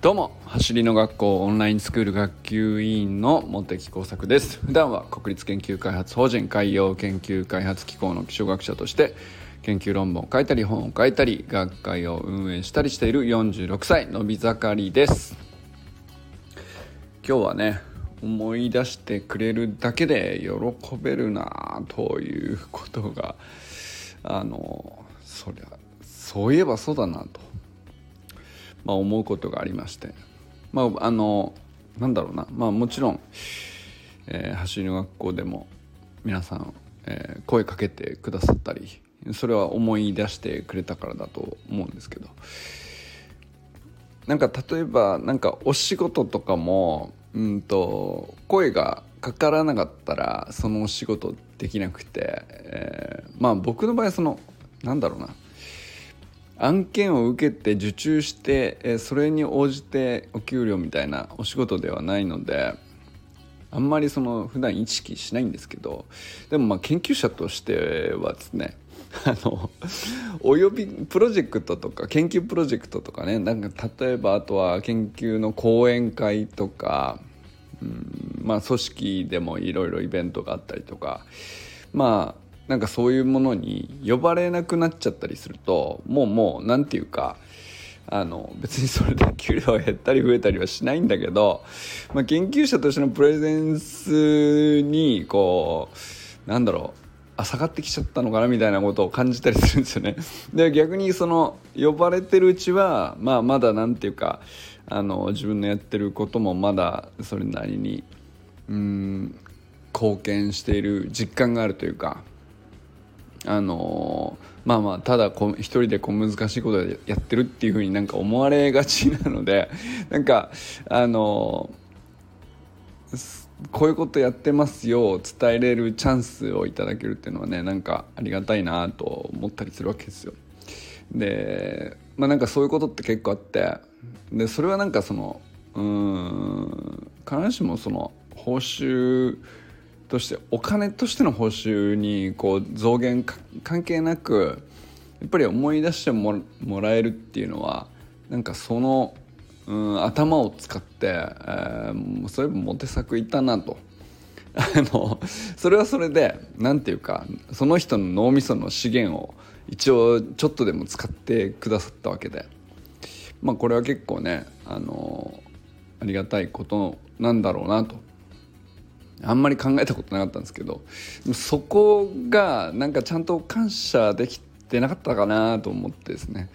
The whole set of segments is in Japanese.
どうも走りの学校オンラインスクール学級委員の茂木耕作です。普段は国立研究開発法人海洋研究開発機構の気象学者として研究論文を書いたり本を書いたり学会を運営したりしている46歳のび盛りです。今日はね思い出してくれるだけで喜べるなということがあのそりゃそういえばそうだなと。まあ、思うことがありまして。まああのなんだろうな。まあもちろん、えー、走りの学校でも皆さん、えー、声かけてくださったりそれは思い出してくれたからだと思うんですけど。なんか例えばなんかお仕事とかもうんと声がかからなかったらそのお仕事できなくて、えー、まあ僕の場合そのなんだろうな。案件を受けて受注して、それに応じてお給料みたいなお仕事ではないのであんまりその普段意識しないんですけどでもまあ研究者としてはですね あのおよびプロジェクトとか研究プロジェクトとかねなんか例えばあとは研究の講演会とか、うん、まあ組織でもいろいろイベントがあったりとかまあなんかそういうものに呼ばれなくなっちゃったりするともうもう何て言うかあの別にそれで給料が減ったり増えたりはしないんだけど、まあ、研究者としてのプレゼンスにこうなんだろうあ下がってきちゃったのかなみたいなことを感じたりするんですよね。で逆にその呼ばれてるうちは、まあ、まだ何て言うかあの自分のやってることもまだそれなりにうん貢献している実感があるというかあのまあまあただこ一人でこう難しいことやってるっていうふうになんか思われがちなので なんかあのこういうことやってますよ伝えれるチャンスをいただけるっていうのはねなんかありがたいなと思ったりするわけですよ。でまあなんかそういうことって結構あってでそれはなんかそのうん必ずしもその報酬としてお金としての報酬にこう増減関係なくやっぱり思い出してもらえるっていうのはなんかその、うん、頭を使って、えー、そういえばモテ作いたなと。あのそれはそれで何て言うかその人の脳みその資源を一応ちょっとでも使ってくださったわけでまあこれは結構ねあのありがたいことなんだろうなとあんまり考えたことなかったんですけどそこがなんかちゃんと感謝できてなかったかなと思ってですね。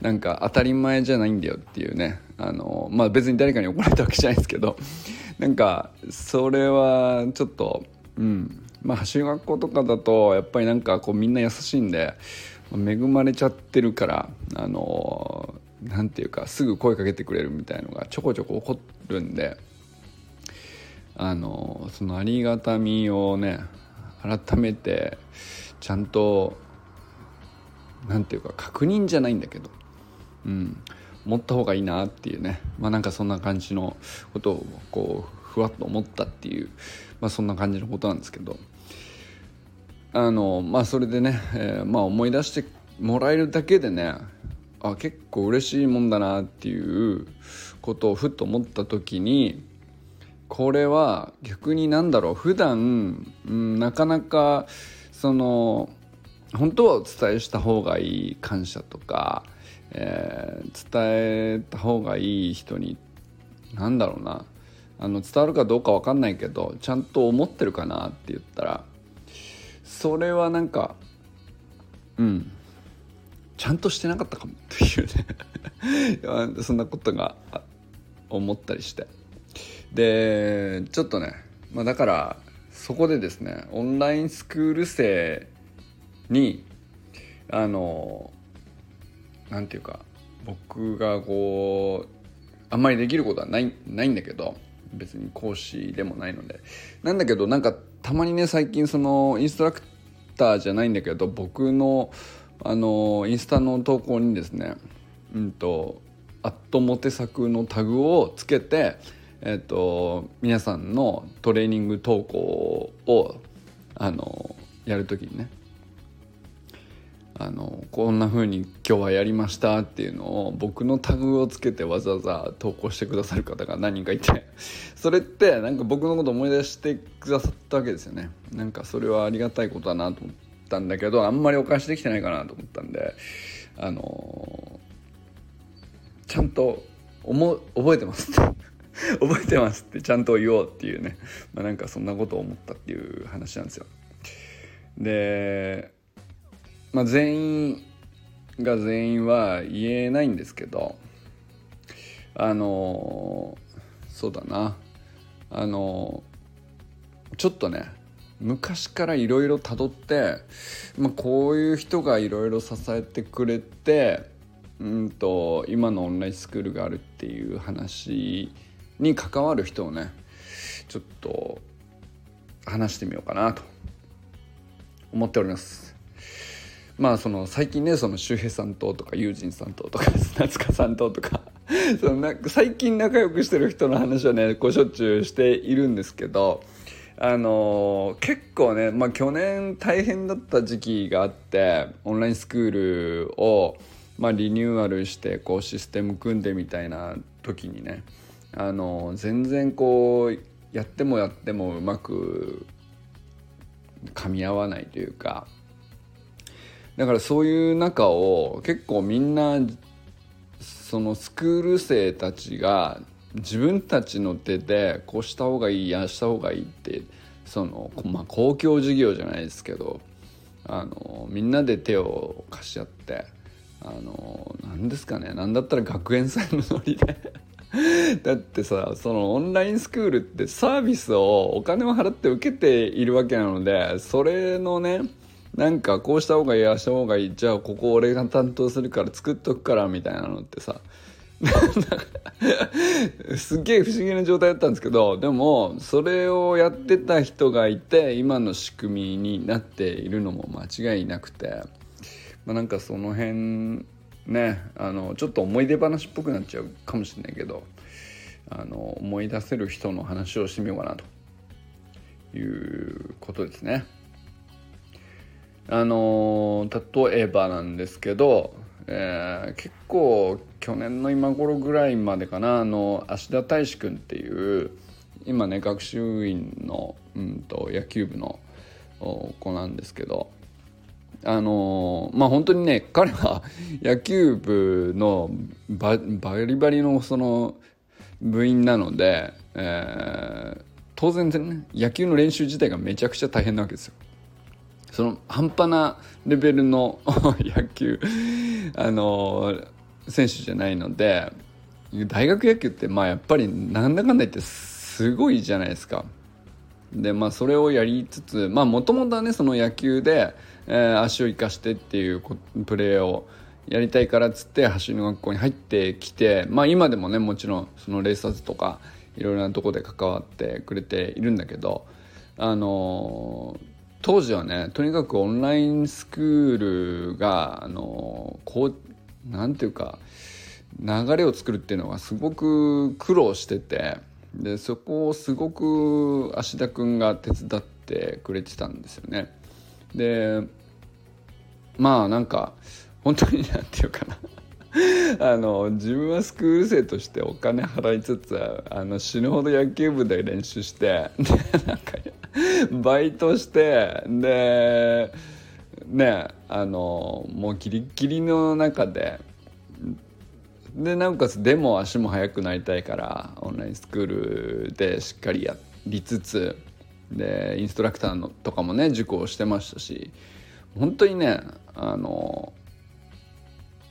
なんか当たり前じゃないんだよっていうね。あのまあ別に誰かに怒られたわけじゃないですけど。なんかそれはちょっとうん。まあ走り学校とかだとやっぱりなんかこうみんな優しいんで恵まれちゃってるからあのなんていうかすぐ声かけてくれるみたいのがちょこちょこ起こるんで。あのそのありがたみをね改めてちゃんと何て言うか確認じゃないんだけどうん持った方がいいなっていうね。まあなんかそんな感じのことをこうふわっと思ったっていう、まあ、そんな感じのことなんですけど。あのまあそれでね、えー、まあ思い出してもらえるだけでねあ結構嬉しいもんだなっていうことをふっと思った時にこれは逆になんだろう。普段、うん、なかなかその本当はお伝えした方がいい感謝とか、えー、伝えた方がいい人に何だろうな。あの伝わるかどうか分かんないけどちゃんと思ってるかなって言ったらそれはなんかうん。ちゃんとしてなかったかもっていうね。そんなことが思ったりして。でちょっとね、まあ、だからそこでですねオンラインスクール生にあの何て言うか僕がこうあんまりできることはないないんだけど別に講師でもないので。なんだけどなんかたまにね最近そのインストラクターじゃないんだけど僕のあのインスタの投稿にですねうんと「アットモテ作」のタグをつけてえっと、皆さんのトレーニング投稿をあのやる時にねあのこんな風に今日はやりましたっていうのを僕のタグをつけてわざわざ投稿してくださる方が何人かいて それってなんか僕のこと思い出してくださったわけですよね。なんかそれはありがたいことだなと思ったんだけどあんまりお返しできてないかなと思ったんであのちゃんと思覚えてます。覚えてますってちゃんと言おうっていうね、まあ、なんかそんなことを思ったっていう話なんですよ。でまあ、全員が全員は言えないんですけどあのそうだな。あのちょっとね昔からいろいろたどって、まあ、こういう人がいろいろ支えてくれてうんと今のオンラインスクールがあるっていう話に関わる人をねちょっと話してみようかなと思っております。まあその最近ねその周平さんととか友人さんととか 夏香さんととか そのな最近仲良くしてる人の話はねこうしょっちゅうしているんですけどあのー、結構ね、まあ、去年大変だった時期があってオンラインスクールを、まあ、リニューアルしてこうシステム組んでみたいな時にね、あの、全然こうやってもやってもうまく噛み合わないというか。だからそういう中を結構みんなそのスクール生たちが自分たちの手でこうした方がいいああした方がいいってその、まあ、公共事業じゃないですけどあのみんなで手を貸し合ってあの何ですかね何だったら学園祭のノリで だってさそのオンラインスクールってサービスをお金を払って受けているわけなのでそれのねなんかこうした方がいいああした方がいいじゃあここ俺が担当するから作っとくからみたいなのってさ すげえ不思議な状態だったんですけどでもそれをやってた人がいて今の仕組みになっているのも間違いなくて、まあ、なんかその辺ねあのちょっと思い出話っぽくなっちゃうかもしれないけどあの思い出せる人の話をしてみようかなということですね。あの例えばなんですけど、えー、結構去年の今頃ぐらいまでかなあの芦田大志君っていう今ね学習院の、うんと、野球部の子なんですけどあのまあ本当にね彼は野球部のバリバリのその部員なので、えー、当然ね野球の練習自体がめちゃくちゃ大変なわけですよ。その半端なレベルの 野球あの選手じゃないので大学野球ってまあやっぱりなんだかんだ言ってすごいじゃないですか。でまあそれをやりつつまあもともとはねその野球で、えー、足を生かしてっていうプレーをやりたいからっつって走りの学校に入ってきてまあ今でもねもちろんそのレーサーズとかいろいろなとこで関わってくれているんだけどあのー当時はねとにかくオンラインスクールがあのこうなんていうか流れを作るっていうのがすごく苦労しててでそこをすごく芦田君が手伝ってくれてたんですよね。でまあなんか本当になんていうかな あの自分はスクール生としてお金払いつつあの死ぬほど野球部で練習して でなんかバイトしてでねあのもうギリギリの中ででなおかつでも足も速くなりたいからオンラインスクールでしっかりやりつつでインストラクターのとかもね受講してましたし本当にねあの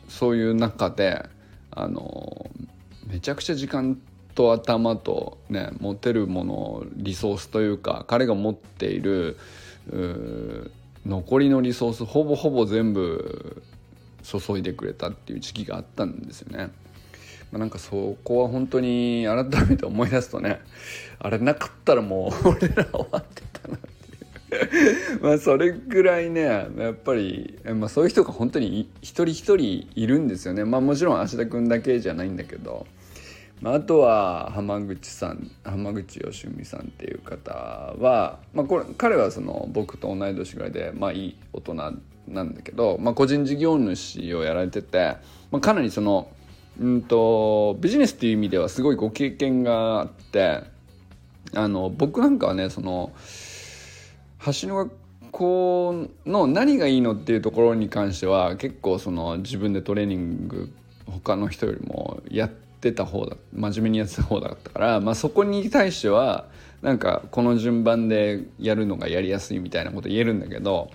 そういう中であのめちゃくちゃ時間と頭とね持てるものリソースというか彼が持っている残りのリソースほぼほぼ全部注いでくれたっていう時期があったんですよね。まあ、なんかそこは本当に改めて思い出すとねあれなかったらもう 俺ら終わってたな まあそれぐらいねやっぱり、まあ、そういう人が本当に一人一人いるんですよね。まあもちろん芦田君だけじゃないんだけど、まあ、あとは浜口さん浜口義美さんっていう方は、まあ、これ彼はその僕と同い年ぐらいで、まあ、いい大人なんだけど、まあ、個人事業主をやられてて、まあ、かなりその、うんと、ビジネスっていう意味ではすごいご経験があってあの僕なんかはねその橋の学校の何がいいのっていうところに関しては結構その自分でトレーニング他の人よりもやってた方だ真面目にやってた方だったから、まあ、そこに対してはなんかこの順番でやるのがやりやすいみたいなこと言えるんだけど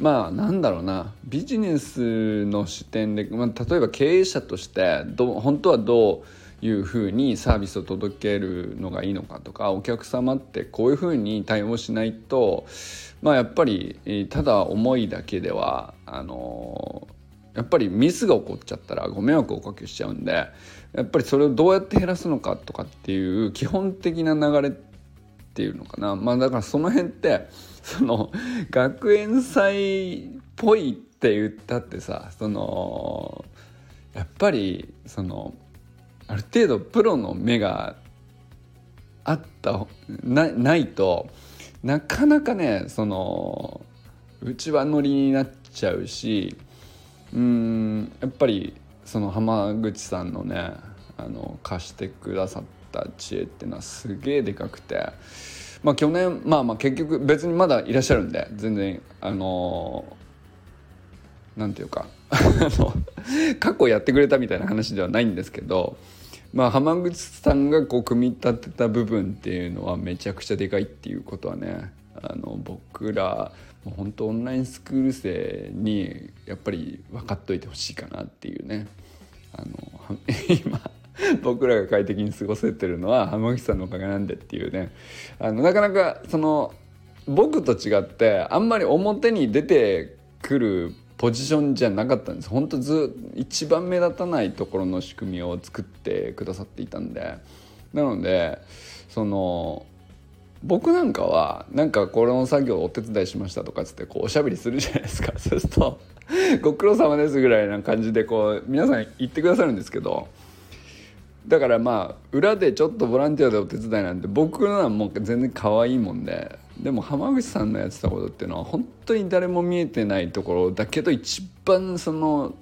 まあなんだろうな。ビジネスの視点で、まあ、例えば経営者としてど本当はどういうふうにサービスを届けるのがいいのかとかお客様ってこういうふうに対応しないとまあやっぱりただ思いだけではあのやっぱりミスが起こっちゃったらご迷惑をおかけしちゃうんでやっぱりそれをどうやって減らすのかとかっていう基本的な流れっていうのかな。まあだからその辺ってその学園祭っぽいって言ったってさそのやっぱりそのある程度プロの目があったないとなかなかねそのうちはノリになっちゃうしうんやっぱりその浜口さんのねあの貸してくださった知恵っていうのはすげえでかくてまあ去年まあまあ結局別にまだいらっしゃるんで全然あのなんていうか 過去やってくれたみたいな話ではないんですけどまあ浜口さんがこう組み立てた部分っていうのはめちゃくちゃでかいっていうことはねあの僕らもう本当オンラインスクール生にやっぱり分かっといてほしいかなっていうねあの 今 僕らが快適に過ごせてるのは浜口さんのおかげなんでっていうね。あのなかなかその僕と違ってあんまり表に出てくるポジションじゃなかったんです。本当ず一番目立たないところの仕組みを作ってくださっていたんで。なのでその僕なんかはなんかこの作業をお手伝いしましたとかつってこうおしゃべりするじゃないですか。そうすると「ご苦労様です」ぐらいな感じでこう皆さん言ってくださるんですけどだからまあ裏でちょっとボランティアでお手伝いなんて僕のはもう全然可愛いもんででも浜口さんのやってたことっていうのは本当に誰も見えてないところだけど一番その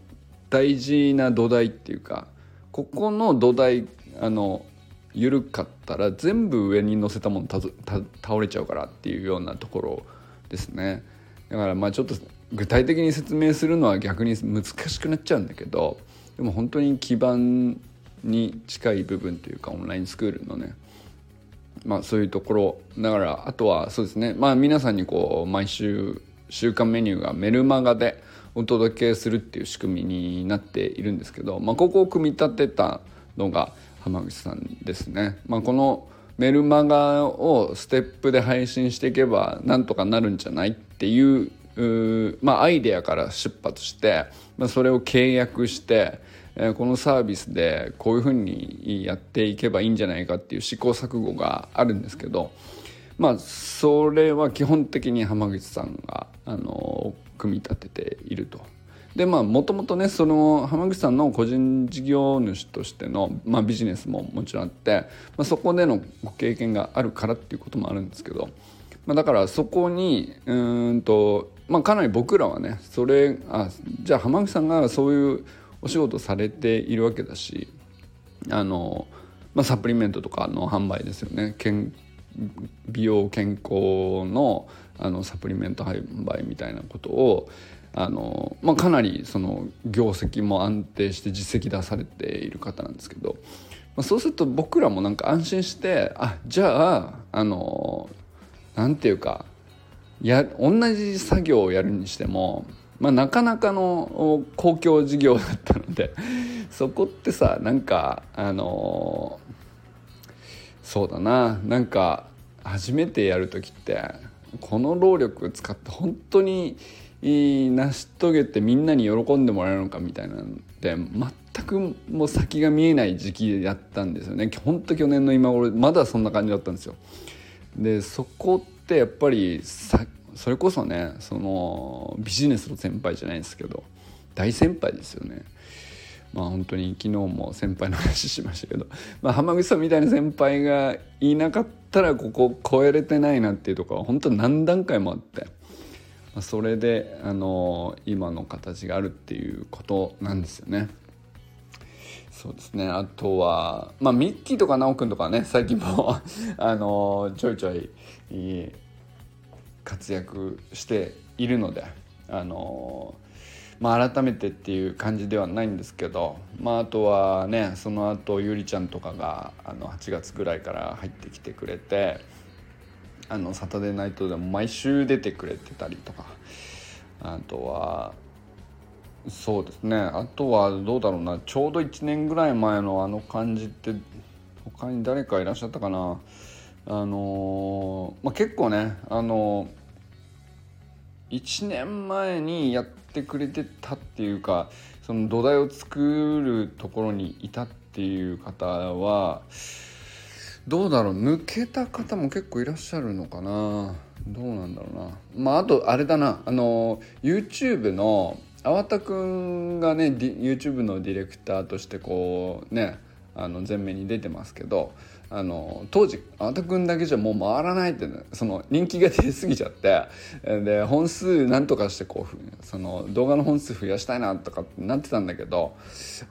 大事な土台っていうかここの土台あの緩かったら全部上に乗せたもの倒れちゃうからっていうようなところですね。だからまあちょっと具体的に説明するのは逆に難しくなっちゃうんだけどでも本当に基盤に近い部分というかオンラインスクールのねまあそういうところだからあとはそうですねまあ皆さんにこう毎週週間メニューがメルマガでお届けするっていう仕組みになっているんですけど、まあ、ここを組み立てたのが浜口さんですね。まあ、このメルマガをステップで配信していけばなんとかなるんじゃないっていうまあ、アイデアから出発して、まあ、それを契約して、このサービスでこういうふうにやっていけばいいんじゃないかっていう試行錯誤があるんですけど、まあ、それは基本的に浜口さんが、あの組み立てていると。でまあもともとねその浜口さんの個人事業主としての、まあ、ビジネスももちろんあって、まあ、そこでのご経験があるからっていうこともあるんですけど、まあ、だからそこにうんと、まあ、かなり僕らはねそれあじゃあ浜口さんがそういうお仕事されているわけだしあの、まあ、サプリメントとかの販売ですよね。美容健康のあのサプリメント販売みたいなことをあの、まあ、かなりその業績も安定して実績出されている方なんですけど、まあ、そうすると僕らもなんか安心してあじゃああのなんていうかや同じ作業をやるにしても、まあ、なかなかの公共事業だったのでそこってさなんかあのそうだななんか初めてやる時ってこの労力使って本当に成し遂げてみんなに喜んでもらえるのかみたいなんで全くもう先が見えない時期やったんですよねほんと去年の今頃まだそんな感じだったんですよ。でそこってやっぱりそれこそねそのビジネスの先輩じゃないですけど大先輩ですよね。まあ本当に昨日も先輩の話しましたけど、まあ、浜口さんみたいな先輩がいなかったらここ超えれてないなっていうところは本当何段階もあって、まあ、それであの今の形があるっていうことなんですよね。そうですねあとはまあミッキーとか奈くんとかね最近も あのちょいちょい活躍しているのであのまあ、改めてっていう感じではないんですけど、まあ、あとはねその後ゆりちゃんとかがあの8月ぐらいから入ってきてくれてあのサタデーナイトでも毎週出てくれてたりとかあとはそうですね。あとはどうだろうな。ちょうど1年ぐらい前のあの感じって他に誰かいらっしゃったかな。あの、まあ、結構ねあの1年前にやってくれてたっていうかその土台を作るところにいたっていう方はどうだろう抜けた方も結構いらっしゃるのかな。どうなんだろうな。まああとあれだな。あの YouTube の粟田くんがね YouTube のディレクターとしてこうねあの前面に出てますけどあの当時あたくんだけじゃもう回らないって、ね、その人気が出過ぎちゃってで本数なんとかしてこうその動画の本数増やしたいなとかってなってたんだけど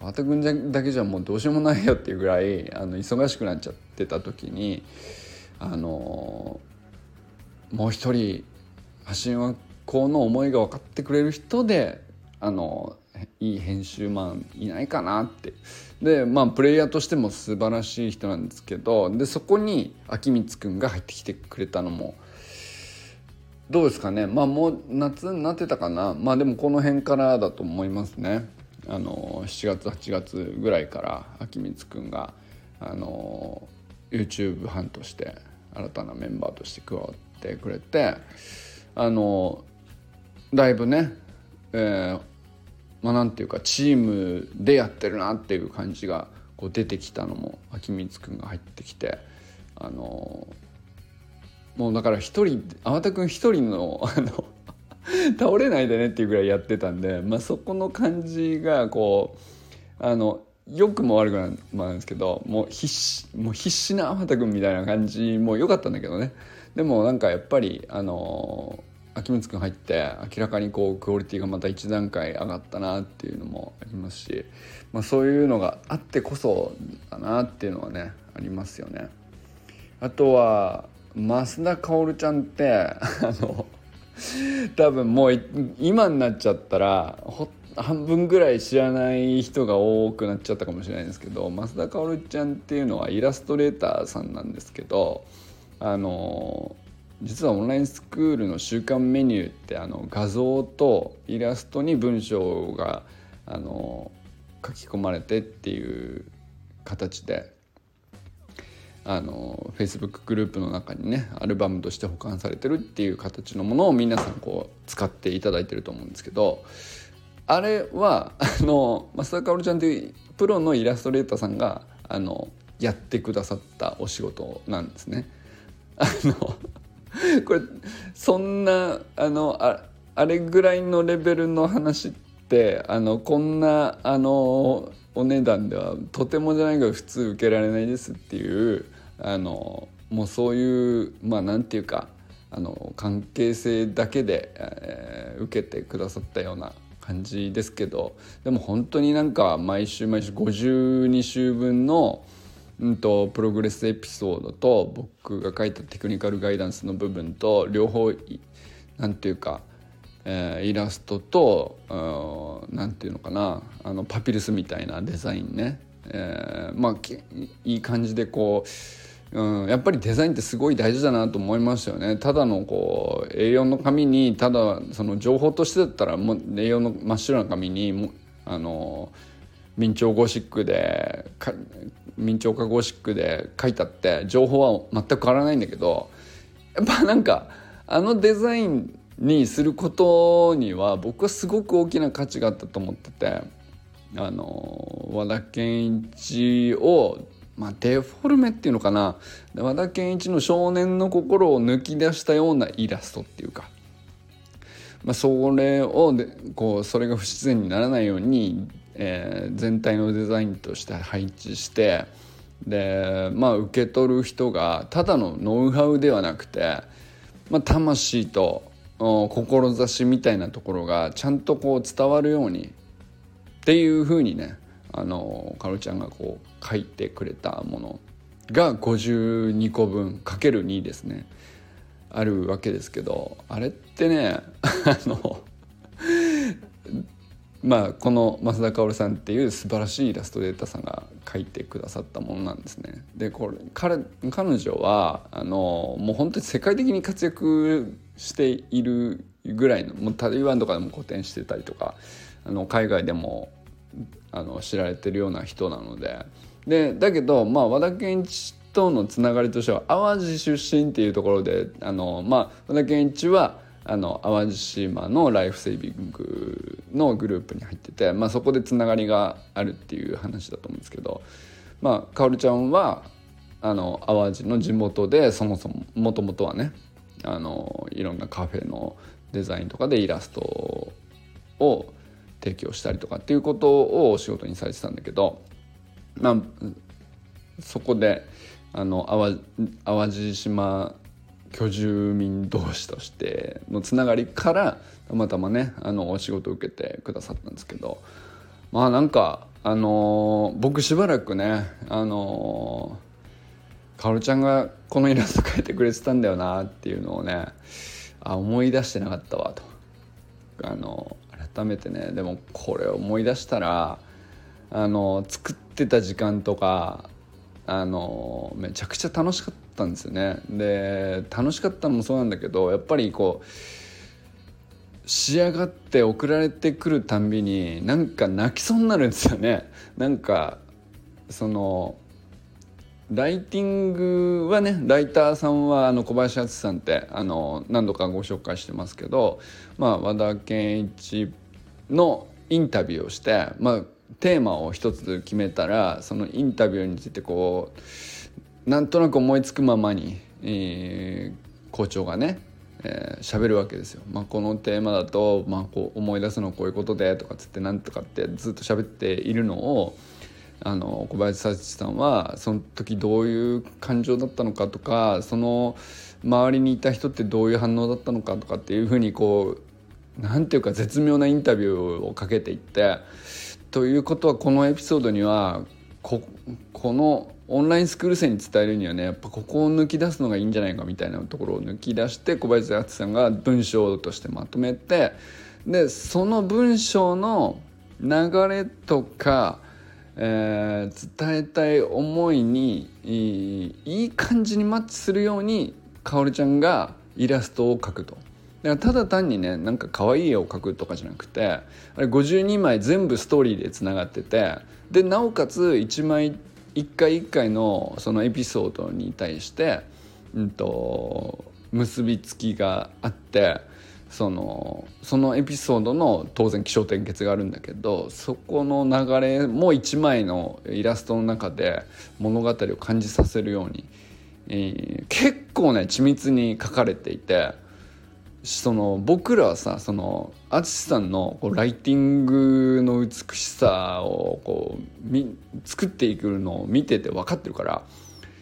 あたくんだけじゃもうどうしようもないよっていうぐらいあの忙しくなっちゃってた時にあのもう一人発信はこの思いが分かってくれる人であのいい編集マンいないかなってでまあプレイヤーとしても素晴らしい人なんですけどでそこに秋光くんが入ってきてくれたのもどうですかね。まあもう夏になってたかな。まあでもこの辺からだと思いますね。あの7月8月ぐらいから秋光くんがあの YouTube 班として新たなメンバーとして加わってくれてあのだいぶね、えー、まあ、なんていうかチームでやってるなっていう感じがこう出てきたのも秋光くんが入ってきてあのもうだから一人粟田君一人の あの倒れないでねっていうぐらいやってたんで、まあ、そこの感じがこうあの良くも悪くもなんですけどもう必死もう必死な粟田君みたいな感じも良かったんだけどね。でもなんかやっぱりあの秋光くん入って明らかにこうクオリティがまた一段階上がったなっていうのもありますし、まあ、そういうのがあってこそだなっていうのはねありますよね。あとは増田薫ちゃんってあの多分もう今になっちゃったら半分ぐらい知らない人が多くなっちゃったかもしれないんですけど増田薫ちゃんっていうのはイラストレーターさんなんですけどあの実はオンラインスクールの週間メニューってあの画像とイラストに文章があの書き込まれてっていう形であの Facebook グループの中にねアルバムとして保管されてるっていう形のものを皆さんこう使っていただいてると思うんですけどあれはあの増田かおるちゃんというプロのイラストレーターさんがあのやってくださったお仕事なんですね。あの これそんなあのああれぐらいのレベルの話ってあのこんなあのお値段ではとてもじゃないけど普通受けられないですっていうあのもうそういうまあなんていうかあの関係性だけで、えー、受けてくださったような感じですけどでも本当になんか毎週毎週52週分のうんと、プログレスエピソードと僕が書いたテクニカルガイダンスの部分と両方なんていうか、えー、イラストと何ていうのかなあのパピルスみたいなデザインね、えー、まあいい感じでこう、うん、やっぱりデザインってすごい大事だなと思いましたよね。ただのこう A4 の紙にただその情報としてだったらもう A4 の真っ白な紙にもあの明朝ゴシックで明朝化ゴシックで書いたって情報は全く変わらないんだけどやっぱなんかあのデザインにすることには僕はすごく大きな価値があったと思っててあの和田健一をまあ、デフォルメっていうのかな。和田健一の少年の心を抜き出したようなイラストっていうか、まあ、それをでこうそれが不自然にならないようにえー、全体のデザインとして配置してでまあ受け取る人がただのノウハウではなくて、まあ、魂と志みたいなところがちゃんとこう伝わるようにっていうふうにねあのかロちゃんがこう書いてくれたものが52個分かける2ですね。あるわけですけどあれってね あのまあこの増田薫さんっていう素晴らしいイラストレーターさんが書いてくださったものなんですね。でこれ彼彼女はあのもう本当に世界的に活躍しているぐらいのもう台湾とかでも個展してたりとかあの海外でもあの知られてるような人なのででだけど、まあ、和田健一とのつながりとしては淡路出身っていうところであの、まあ、和田健一はあの淡路島のライフセービングのグループに入ってて、まあ、そこでつながりがあるっていう話だと思うんですけど、まあ、かおるちゃんはあの淡路の地元でそもそももともとはねあのいろんなカフェのデザインとかでイラストを提供したりとかっていうことをお仕事にされてたんだけど、まあ、そこであの淡路島居住民同士としてのつながりからたまたまねあのお仕事を受けてくださったんですけどまあなんかあのー、僕しばらくねあのー、かおるちゃんがこのイラスト描いてくれてたんだよなっていうのをねあ思い出してなかったわと。あの改めてねでもこれ思い出したらあの作ってた時間とかあのめちゃくちゃ楽しかったんですよね。で楽しかったのもそうなんだけどやっぱりこう仕上がって送られてくるたんびになんか泣きそうになるんですよね。なんかそのライティングはねライターさんはあの小林敦さんってあの何度かご紹介してますけど、まあ、和田健一のインタビューをして、まあ、テーマを一つ決めたらそのインタビューについてこうなんとなく思いつくままに、えー、校長がね喋、えー、るわけですよ。まあ、このテーマだと、まあ、こう思い出すのはこういうことでとかつってなんとかってずっと喋っているのをあの小林幸さんはその時どういう感情だったのかとかその周りにいた人ってどういう反応だったのかとかっていうふうにこうなんていうか絶妙なインタビューをかけていってということはこのエピソードにはここのオンラインスクール生に伝えるにはねやっぱここを抜き出すのがいいんじゃないかみたいなところを抜き出して小林敦さんが文章としてまとめてでその文章の流れとか、えー、伝えたい思いにいい感じにマッチするようにかおりちゃんがイラストを描くと。だからただ単にねなんか可愛い絵を描くとかじゃなくてあれ52枚全部ストーリーでつながっててでなおかつ1枚1回1回のそのエピソードに対して、うんと、結びつきがあってそのそのエピソードの当然起承転結があるんだけどそこの流れも1枚のイラストの中で物語を感じさせるように、えー、結構ね緻密に書かれていて。その僕らはさその淳さんのこうライティングの美しさをこうみ作っていくのを見てて分かってるから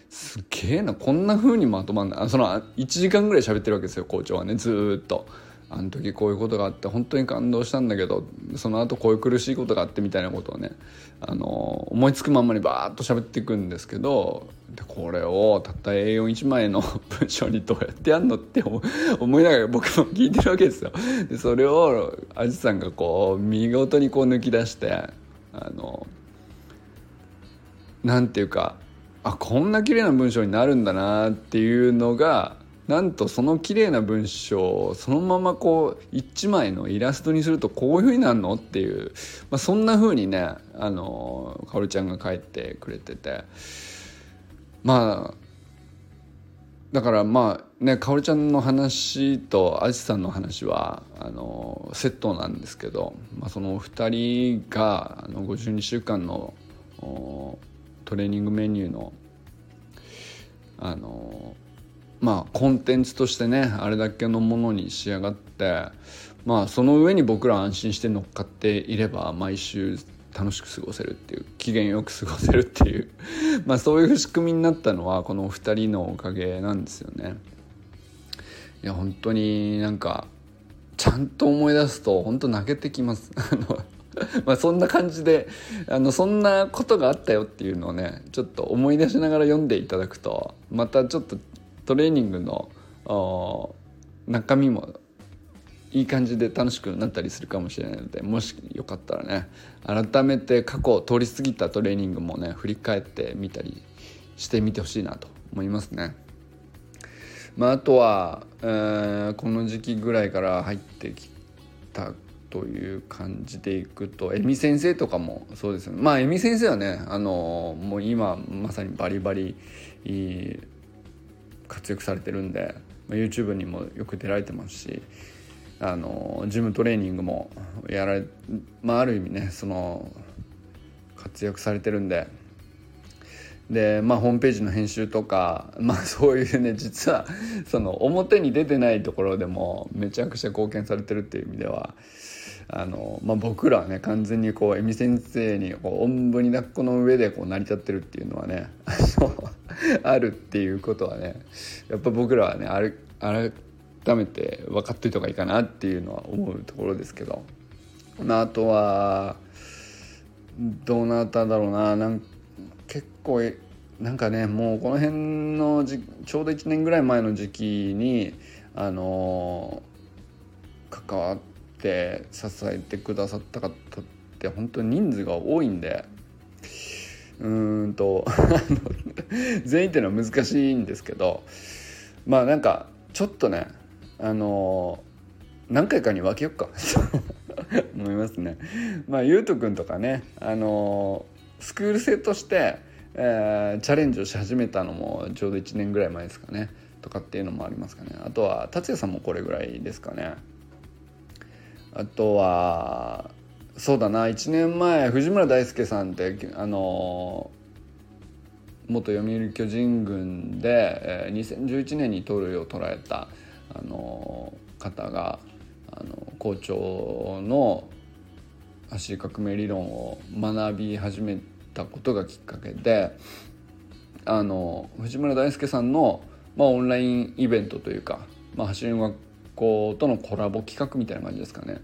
すげえなこんな風にまとまんないその1時間ぐらい喋ってるわけですよ校長はねずっと。あの時こういうことがあって本当に感動したんだけどその後こういう苦しいことがあってみたいなことをねあの思いつくまんまにバーッと喋っていくんですけどでこれをたった A41 枚の 文章にどうやってやんのって思いながら僕も聞いてるわけですよ。でそれをアジさんがこう見事にこう抜き出してあのなんていうかあこんな綺麗な文章になるんだなっていうのがなんとその綺麗な文章をそのままこう一枚のイラストにするとこういう風になるのっていう、まあ、そんな風にねあのかおるちゃんが書いてくれてて。まあだからまあねかおりちゃんの話とあじさんの話はあのセットなんですけど、まあ、そのお二人があの52週間のトレーニングメニューのあのまあコンテンツとしてねあれだけのものに仕上がってまあその上に僕ら安心して乗っかっていれば毎週楽しく過ごせるっていう機嫌よく過ごせるっていう まあそういう仕組みになったのはこの2人のおかげなんですよね。いや本当になんかちゃんと思い出すと本当泣けてきます。まあそんな感じであのそんなことがあったよっていうのをねちょっと思い出しながら読んでいただくとまたちょっとトレーニングの中身もいい感じで楽しくなったりするかもしれないのでもしよかったらね改めて過去通り過ぎたトレーニングもね振り返ってみたりしてみてほしいなと思いますね。まあ、あとは、えー、この時期ぐらいから入ってきたという感じでいくとえみ先生とかもそうですよねまあえみ先生はねあのもう今まさにバリバリいい活躍されてるんで、ま、YouTube にもよく出られてますしあのジムトレーニングもやられ、まあ、ある意味ねその活躍されてるんで。で、まあ、ホームページの編集とか、まあ、そういうね実はその表に出てないところでもめちゃくちゃ貢献されてるっていう意味ではあの、まあ、僕らはね完全にこう恵美先生にこうおんぶに抱っこの上でこう成り立ってるっていうのはね あるっていうことはねやっぱ僕らはねある改めて分かっといた方がいいかなっていうのは思うところですけど、まあ、あとはどなただろうななん結構なんかねもうこの辺のじちょうど1年ぐらい前の時期にあの関わって支えてくださった方って本当に人数が多いんでうんと 全員っていうのは難しいんですけどまあなんかちょっとねあの何回かに分けよっか 思いますね。まあゆうとくんとかねあのスクール生として、えー、チャレンジをし始めたのもちょうど1年ぐらい前ですかねとかっていうのもありますかねあとは達也さんもこれぐらいですかねあとはそうだな1年前藤村大輔さんってあの元読売巨人軍で、えー、2011年に盗塁を捉えたあの方があの校長の走り革命理論を学び始めたことがきっかけであの藤村大輔さんの、まあ、オンラインイベントというか、まあ、走りの学校校とのコラボ企画みたいな感じですかね、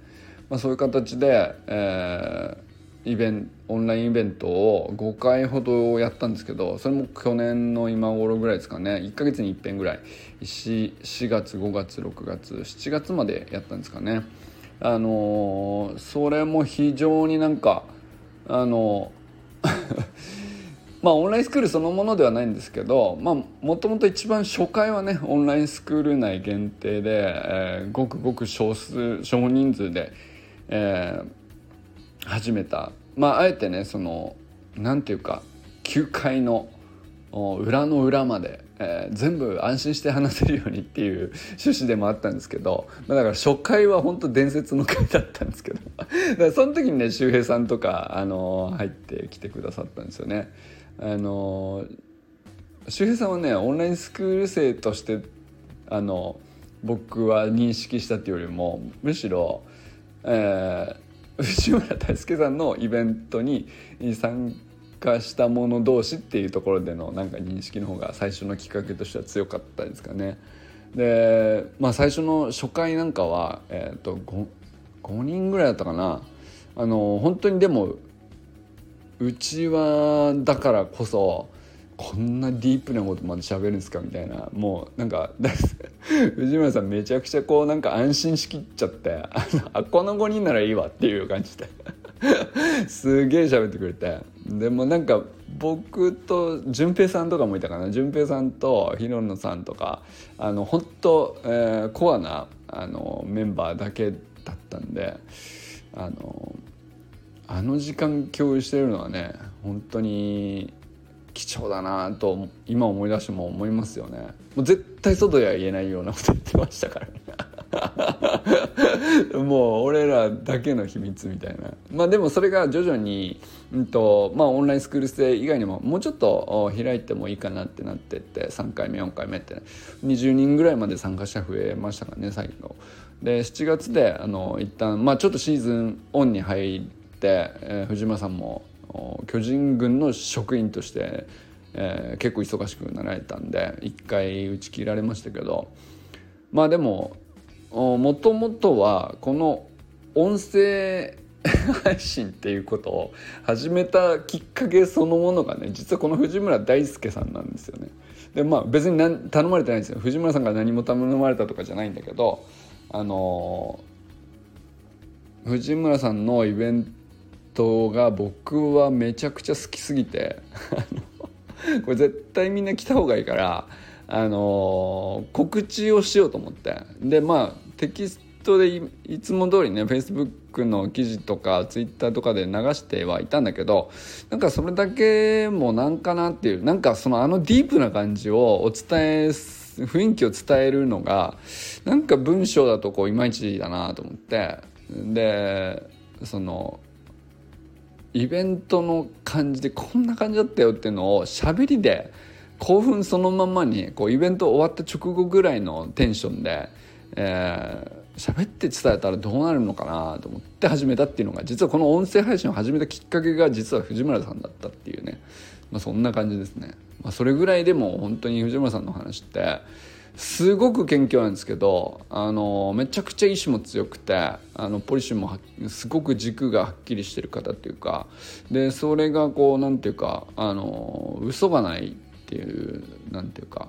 まあ、そういう形で、えー、イベンオンラインイベントを5回ほどやったんですけどそれも去年の今頃ぐらいですかね。1ヶ月に1遍ぐらい。4, 4月5月6月7月までやったんですかね。あのー、それも非常になんかあの まあオンラインスクールそのものではないんですけどまあもともと一番初回はねオンラインスクール内限定で、えー、ごくごく少数少人数で、えー始めたまああえてねその何て言うか9階の裏の裏まで、えー、全部安心して話せるようにっていう趣旨でもあったんですけど、まあ、だから初回は本当伝説の回だったんですけどその時にね周平さんとか、あのー、入ってきてくださったんですよね。あの、周平さんはねオンラインスクール生としてあの僕は認識したっていうよりもむしろ、えー、藤村大輔さんのイベントに参加した者同士っていうところでのなんか認識の方が最初のきっかけとしては強かったですかね。でまあ最初の初回なんかは、えーと、5, 5人ぐらいだったかなあの本当にでもうちはだからこそこんなディープなことまで喋るんですかみたいなもうなんか 藤村さんめちゃくちゃこうなんか安心しきっちゃって あこの5人ならいいわっていう感じで すげえ喋ってくれて。でもなんか僕と淳平さんとかもいたかな。淳平さんと広野さんとかあの本当、えー、コアなあのメンバーだけだったんであのあの時間共有してるのはね本当に貴重だなと今思い出しても思いますよね。もう絶対外では言えないようなこと言ってましたからね。もう俺らだけの秘密みたいな。まあでもそれが徐々に、うんとまあ、オンラインスクール生以外にももうちょっと開いてもいいかなってなってって3回目4回目って、ね、20人ぐらいまで参加者増えましたからね最後。で7月であの一旦まあちょっとシーズンオンに入、えー、藤村さんも巨人軍の職員として、えー、結構忙しくなられたんで一回打ち切られましたけどまあでももともとはこの音声 配信っていうことを始めたきっかけそのものがね実はこの藤村大輔さんなんですよね。でまあ別に頼まれてないんですよ藤村さんが何も頼まれたとかじゃないんだけどあのー、藤村さんのイベントが僕はめちゃくちゃ好きすぎてこれ絶対みんな来た方がいいからあのー、告知をしようと思って。でまあテキストでいつも通りね Facebook の記事とか Twitter とかで流してはいたんだけどなんかそれだけもなんかなっていうなんかそのあのディープな感じをお伝え雰囲気を伝えるのがなんか文章だとこういまいちだなと思って。でそのイベントの感じでこんな感じだったよっていうのを喋りで興奮そのままにこうイベント終わった直後ぐらいのテンションで、えー、喋って伝えたらどうなるのかなと思って始めたっていうのが実はこの音声配信を始めたきっかけが実は藤村さんだったっていうね、まあ、そんな感じですね。まあ、それぐらいでも本当に藤村さんの話ってすごく謙虚なんですけどあのめちゃくちゃ意志も強くてあのポリシーもすごく軸がはっきりしてる方っていうかでそれがこうなんていうかあの嘘がないっていうなんていうか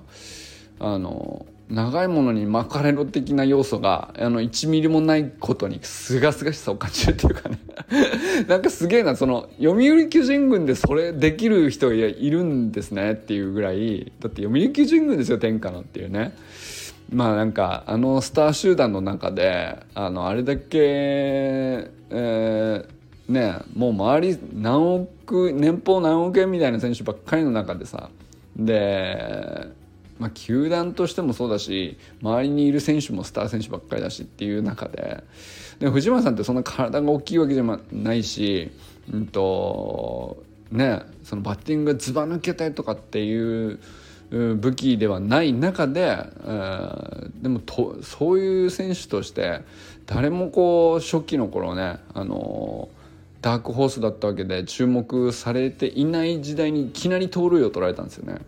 あの長いものに巻かれろ的な要素があの1ミリもないことにすがすがしさを感じるっていうかね。なんかすげえなその読売巨人軍でそれできる人がいるんですねっていうぐらいだって読売巨人軍ですよ天下のっていうね。まあなんかあのスター集団の中であのあれだけ、えー、ねもう周り何億年俸何億円みたいな選手ばっかりの中でさでまあ、球団としてもそうだし周りにいる選手もスター選手ばっかりだしっていう中でで藤村さんってそんな体が大きいわけじゃないし、うんとね、そのバッティングがずば抜けたりとかっていう武器ではない中で、えー、でもとそういう選手として誰もこう初期の頃ねあのダークホースだったわけで注目されていない時代にいきなり盗塁を取られたんですよね。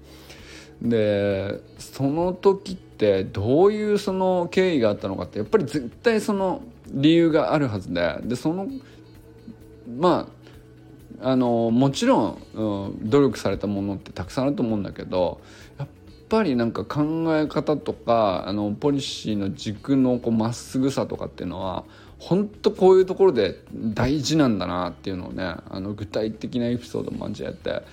でその時ってどういうその経緯があったのかってやっぱり絶対その理由があるはずででそのまああのもちろん、うん、努力されたものってたくさんあると思うんだけどやっぱりなんか考え方とかあのポリシーの軸のまっすぐさとかっていうのは本当こういうところで大事なんだなっていうのをねあの具体的なエピソードも交えて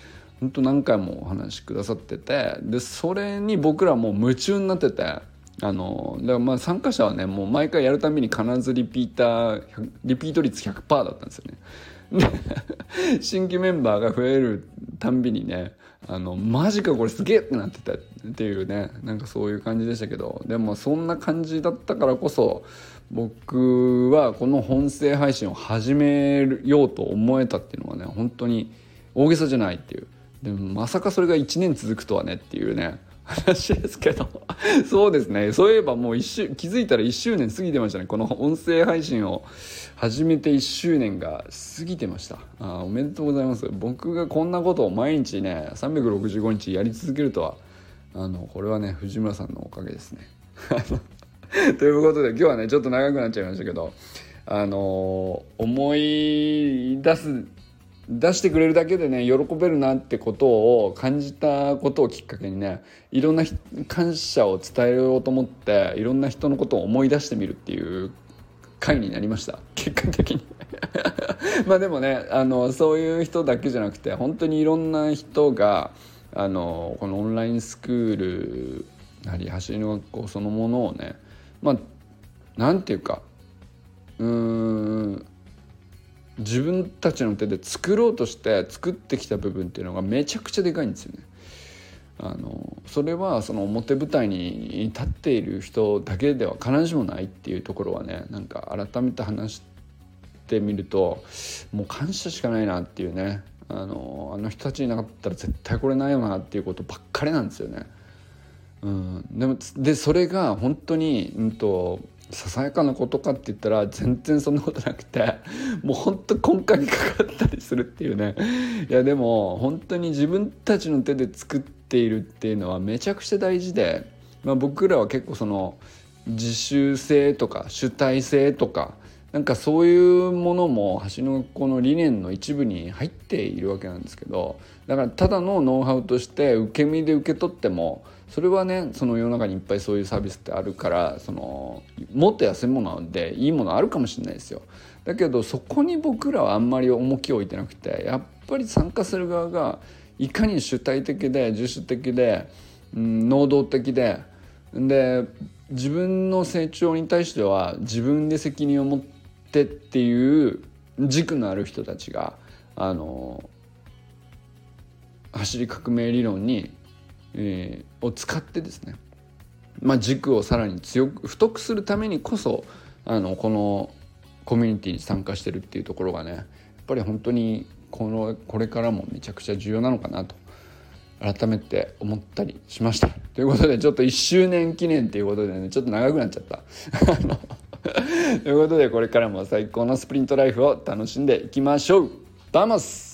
本当何回もお話しくださっててでそれに僕らもう夢中になっててあのだからまあ参加者はねもう毎回やるたびに必ずリピーターリピート率100%だったんですよね。新規メンバーが増えるたんびにねあのマジかこれすげえってなってたっていうねなんかそういう感じでしたけどでもそんな感じだったからこそ僕はこの音声配信を始めようと思えたっていうのはね本当に大げさじゃないっていうでもまさかそれが1年続くとはねっていうね話ですけど。そうですね。そういえばもう一周気づいたら1周年過ぎてましたね。この音声配信を始めて1周年が過ぎてました。あおめでとうございます。僕がこんなことを毎日ね365日やり続けるとはあのこれはね藤村さんのおかげですね。ということで今日はねちょっと長くなっちゃいましたけどあの思い出す出してくれるだけでね喜べるなってことを感じたことをきっかけにねいろんな感謝を伝えようと思っていろんな人のことを思い出してみるっていう回になりました。結果的に。まあでもねあのそういう人だけじゃなくて本当にいろんな人があのこのオンラインスクールなり走りの学校そのものをねまあなんていうかうーん自分たちの手で作ろうとして作ってきた部分っていうのがめちゃくちゃでかいんですよね。あのそれはその表舞台に立っている人だけでは必ずしもないっていうところはねなんか改めて話してみるともう感謝しかないなっていうねあのあの人たちいなかったら絶対これないよなっていうことばっかりなんですよね。うん、でもでそれが本当に、うんと、ささやかなことかって言ったら全然そんなことなくて もうほんと根幹にかかったりするっていうね。いやでも本当に自分たちの手で作っているっていうのはめちゃくちゃ大事で、まあ、僕らは結構その自主性とか主体性とかなんかそういうものも橋のこの理念の一部に入っているわけなんですけどだからただのノウハウとして受け身で受け取ってもそれはねその世の中にいっぱいそういうサービスってあるからそのもっと安いものでいいものあるかもしれないですよ。だけどそこに僕らはあんまり重きを置いてなくてやっぱり参加する側がいかに主体的で自主的で、うん、能動的でで自分の成長に対しては自分で責任を持ってってっていう軸のある人たちがあの走り革命理論に、えー、を使ってですね、まあ、軸をさらに強く太くするためにこそあのこのコミュニティに参加してるっていうところがねやっぱり本当にこのこれからもめちゃくちゃ重要なのかなと改めて思ったりしました。ということでちょっと1周年記念っていうことでねちょっと長くなっちゃった。ということでこれからも最高のスプリントライフを楽しんでいきましょう。 vamos